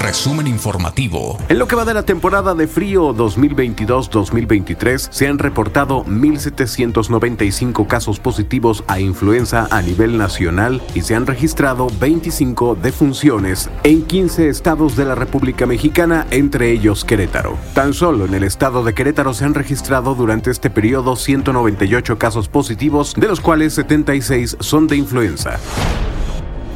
Resumen informativo. En lo que va de la temporada de frío 2022-2023, se han reportado 1.795 casos positivos a influenza a nivel nacional y se han registrado 25 defunciones en 15 estados de la República Mexicana, entre ellos Querétaro. Tan solo en el estado de Querétaro se han registrado durante este periodo 198 casos positivos, de los cuales 76 son de influenza.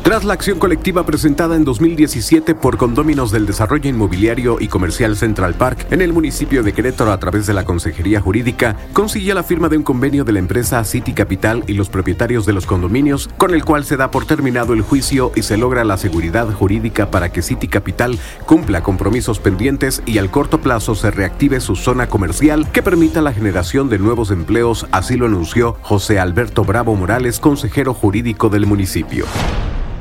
Tras la acción colectiva presentada en 2017 por Condóminos del Desarrollo Inmobiliario y Comercial Central Park en el municipio de Querétaro a través de la Consejería Jurídica, consiguió la firma de un convenio de la empresa City Capital y los propietarios de los condominios, con el cual se da por terminado el juicio y se logra la seguridad jurídica para que City Capital cumpla compromisos pendientes y al corto plazo se reactive su zona comercial que permita la generación de nuevos empleos, así lo anunció José Alberto Bravo Morales, consejero jurídico del municipio.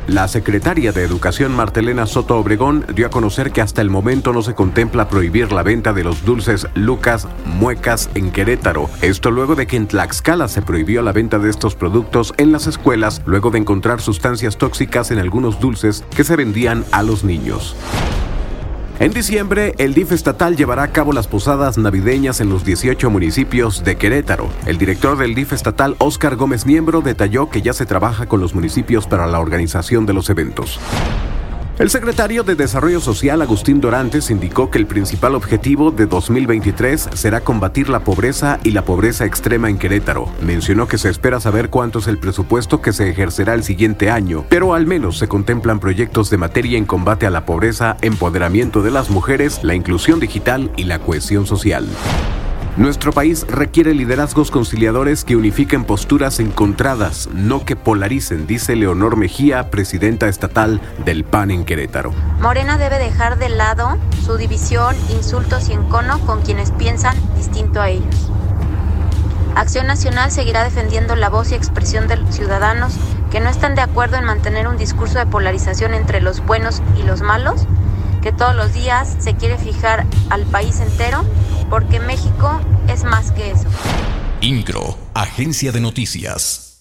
La secretaria de Educación Martelena Soto Obregón dio a conocer que hasta el momento no se contempla prohibir la venta de los dulces Lucas Muecas en Querétaro. Esto luego de que en Tlaxcala se prohibió la venta de estos productos en las escuelas luego de encontrar sustancias tóxicas en algunos dulces que se vendían a los niños. En diciembre, el DIF estatal llevará a cabo las posadas navideñas en los 18 municipios de Querétaro. El director del DIF estatal, Óscar Gómez Miembro, detalló que ya se trabaja con los municipios para la organización de los eventos. El secretario de Desarrollo Social, Agustín Dorantes, indicó que el principal objetivo de 2023 será combatir la pobreza y la pobreza extrema en Querétaro. Mencionó que se espera saber cuánto es el presupuesto que se ejercerá el siguiente año, pero al menos se contemplan proyectos de materia en combate a la pobreza, empoderamiento de las mujeres, la inclusión digital y la cohesión social. Nuestro país requiere liderazgos conciliadores que unifiquen posturas encontradas, no que polaricen, dice Leonor Mejía, presidenta estatal del PAN en Querétaro. Morena debe dejar de lado su división, insultos y encono con quienes piensan distinto a ellos. Acción Nacional seguirá defendiendo la voz y expresión de los ciudadanos que no están de acuerdo en mantener un discurso de polarización entre los buenos y los malos, que todos los días se quiere fijar al país entero porque México es más que eso. INCRO, Agencia de Noticias.